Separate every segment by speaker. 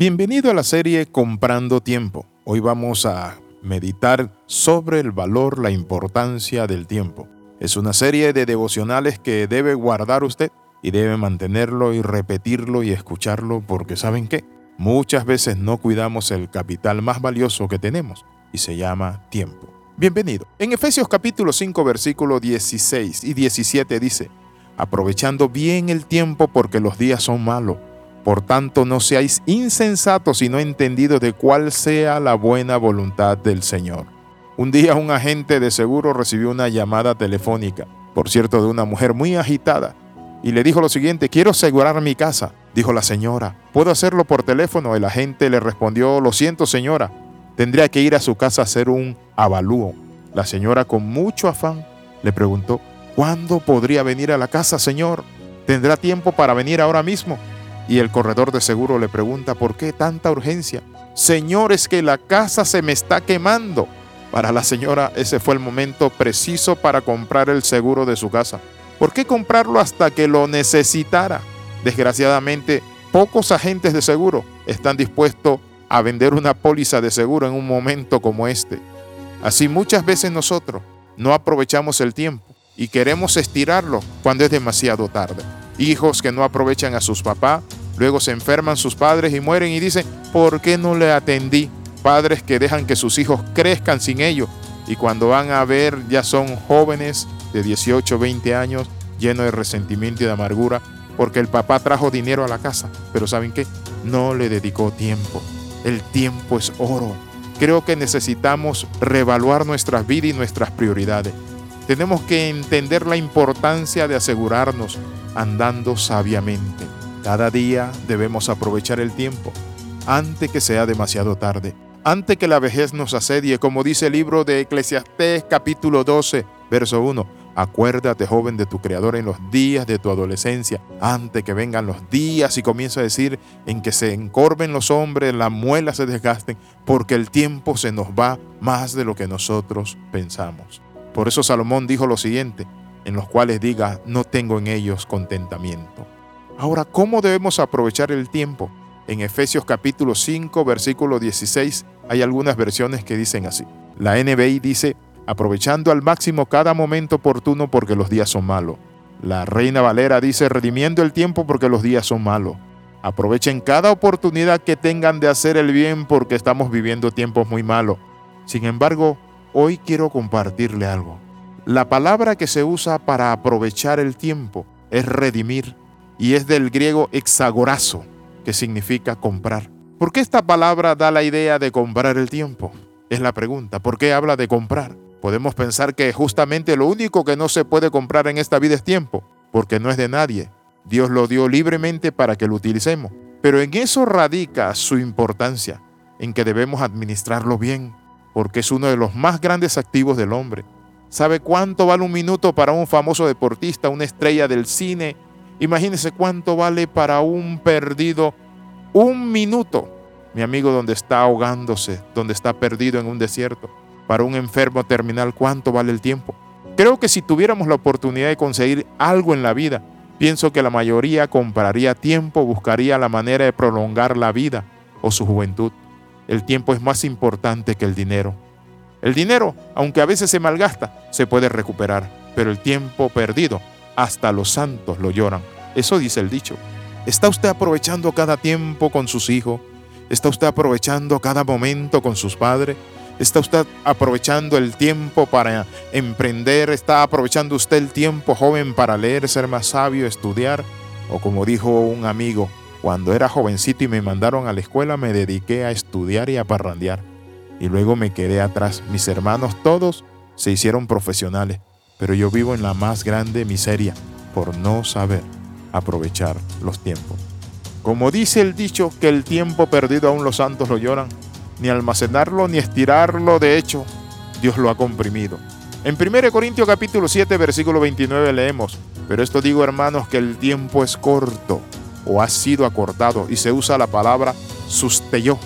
Speaker 1: Bienvenido a la serie Comprando Tiempo. Hoy vamos a meditar sobre el valor, la importancia del tiempo. Es una serie de devocionales que debe guardar usted y debe mantenerlo y repetirlo y escucharlo porque ¿saben qué? Muchas veces no cuidamos el capital más valioso que tenemos y se llama tiempo. Bienvenido. En Efesios capítulo 5 versículo 16 y 17 dice, aprovechando bien el tiempo porque los días son malos. Por tanto, no seáis insensatos y no entendidos de cuál sea la buena voluntad del Señor. Un día un agente de seguro recibió una llamada telefónica, por cierto, de una mujer muy agitada, y le dijo lo siguiente, quiero asegurar mi casa. Dijo la señora, ¿puedo hacerlo por teléfono? El agente le respondió, lo siento señora, tendría que ir a su casa a hacer un avalúo. La señora con mucho afán le preguntó, ¿cuándo podría venir a la casa, señor? ¿Tendrá tiempo para venir ahora mismo? Y el corredor de seguro le pregunta, ¿por qué tanta urgencia? Señor, es que la casa se me está quemando. Para la señora ese fue el momento preciso para comprar el seguro de su casa. ¿Por qué comprarlo hasta que lo necesitara? Desgraciadamente, pocos agentes de seguro están dispuestos a vender una póliza de seguro en un momento como este. Así muchas veces nosotros no aprovechamos el tiempo y queremos estirarlo cuando es demasiado tarde. Hijos que no aprovechan a sus papás, luego se enferman sus padres y mueren y dicen, ¿por qué no le atendí? Padres que dejan que sus hijos crezcan sin ellos y cuando van a ver ya son jóvenes de 18, 20 años llenos de resentimiento y de amargura porque el papá trajo dinero a la casa, pero ¿saben qué? No le dedicó tiempo. El tiempo es oro. Creo que necesitamos reevaluar nuestras vidas y nuestras prioridades. Tenemos que entender la importancia de asegurarnos andando sabiamente. Cada día debemos aprovechar el tiempo antes que sea demasiado tarde, antes que la vejez nos asedie, como dice el libro de Eclesiastés capítulo 12, verso 1 Acuérdate, joven, de tu Creador en los días de tu adolescencia, antes que vengan los días y comienza a decir en que se encorven los hombres, las muelas se desgasten, porque el tiempo se nos va más de lo que nosotros pensamos. Por eso Salomón dijo lo siguiente, en los cuales diga, no tengo en ellos contentamiento. Ahora, ¿cómo debemos aprovechar el tiempo? En Efesios capítulo 5, versículo 16, hay algunas versiones que dicen así. La NBI dice, aprovechando al máximo cada momento oportuno porque los días son malos. La reina Valera dice, redimiendo el tiempo porque los días son malos. Aprovechen cada oportunidad que tengan de hacer el bien porque estamos viviendo tiempos muy malos. Sin embargo, hoy quiero compartirle algo. La palabra que se usa para aprovechar el tiempo es redimir y es del griego exagorazo, que significa comprar. ¿Por qué esta palabra da la idea de comprar el tiempo? Es la pregunta. ¿Por qué habla de comprar? Podemos pensar que justamente lo único que no se puede comprar en esta vida es tiempo, porque no es de nadie. Dios lo dio libremente para que lo utilicemos. Pero en eso radica su importancia, en que debemos administrarlo bien, porque es uno de los más grandes activos del hombre. ¿Sabe cuánto vale un minuto para un famoso deportista, una estrella del cine? Imagínese cuánto vale para un perdido un minuto. Mi amigo donde está ahogándose, donde está perdido en un desierto para un enfermo terminal, ¿cuánto vale el tiempo? Creo que si tuviéramos la oportunidad de conseguir algo en la vida, pienso que la mayoría compraría tiempo, buscaría la manera de prolongar la vida o su juventud. El tiempo es más importante que el dinero. El dinero, aunque a veces se malgasta, se puede recuperar, pero el tiempo perdido, hasta los santos lo lloran. Eso dice el dicho. ¿Está usted aprovechando cada tiempo con sus hijos? ¿Está usted aprovechando cada momento con sus padres? ¿Está usted aprovechando el tiempo para emprender? ¿Está aprovechando usted el tiempo joven para leer, ser más sabio, estudiar? O como dijo un amigo, cuando era jovencito y me mandaron a la escuela me dediqué a estudiar y a parrandear. Y luego me quedé atrás. Mis hermanos todos se hicieron profesionales, pero yo vivo en la más grande miseria por no saber aprovechar los tiempos. Como dice el dicho que el tiempo perdido aún los santos lo lloran, ni almacenarlo ni estirarlo, de hecho, Dios lo ha comprimido. En 1 Corintios capítulo 7, versículo 29 leemos, pero esto digo hermanos que el tiempo es corto o ha sido acortado y se usa la palabra sustelló,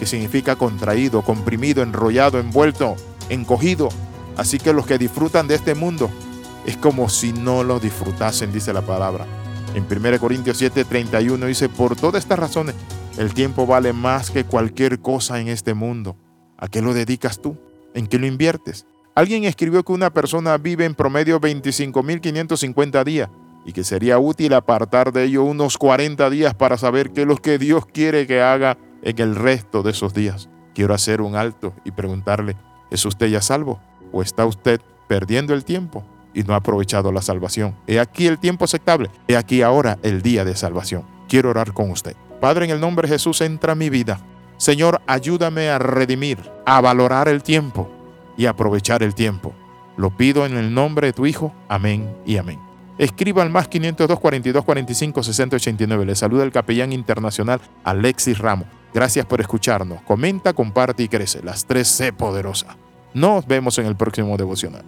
Speaker 1: que significa contraído, comprimido, enrollado, envuelto, encogido. Así que los que disfrutan de este mundo es como si no lo disfrutasen, dice la palabra. En 1 Corintios 7, 31 dice, por todas estas razones El tiempo vale más que cualquier cosa en este mundo. ¿A qué lo dedicas tú? ¿En qué lo inviertes? Alguien escribió que una persona vive en promedio 25.550 días y que sería útil apartar de ello unos 40 días para saber qué es lo que Dios quiere que haga en el resto de esos días. Quiero hacer un alto y preguntarle, ¿es usted ya salvo? ¿O está usted perdiendo el tiempo y no ha aprovechado la salvación? He aquí el tiempo aceptable, he aquí ahora el día de salvación. Quiero orar con usted. Padre, en el nombre de Jesús entra mi vida. Señor, ayúdame a redimir, a valorar el tiempo y aprovechar el tiempo. Lo pido en el nombre de tu Hijo. Amén y amén. Escriba al más 502 42 45 60 89. Le saluda el capellán internacional Alexis Ramos. Gracias por escucharnos. Comenta, comparte y crece. Las tres C poderosa. Nos vemos en el próximo devocional.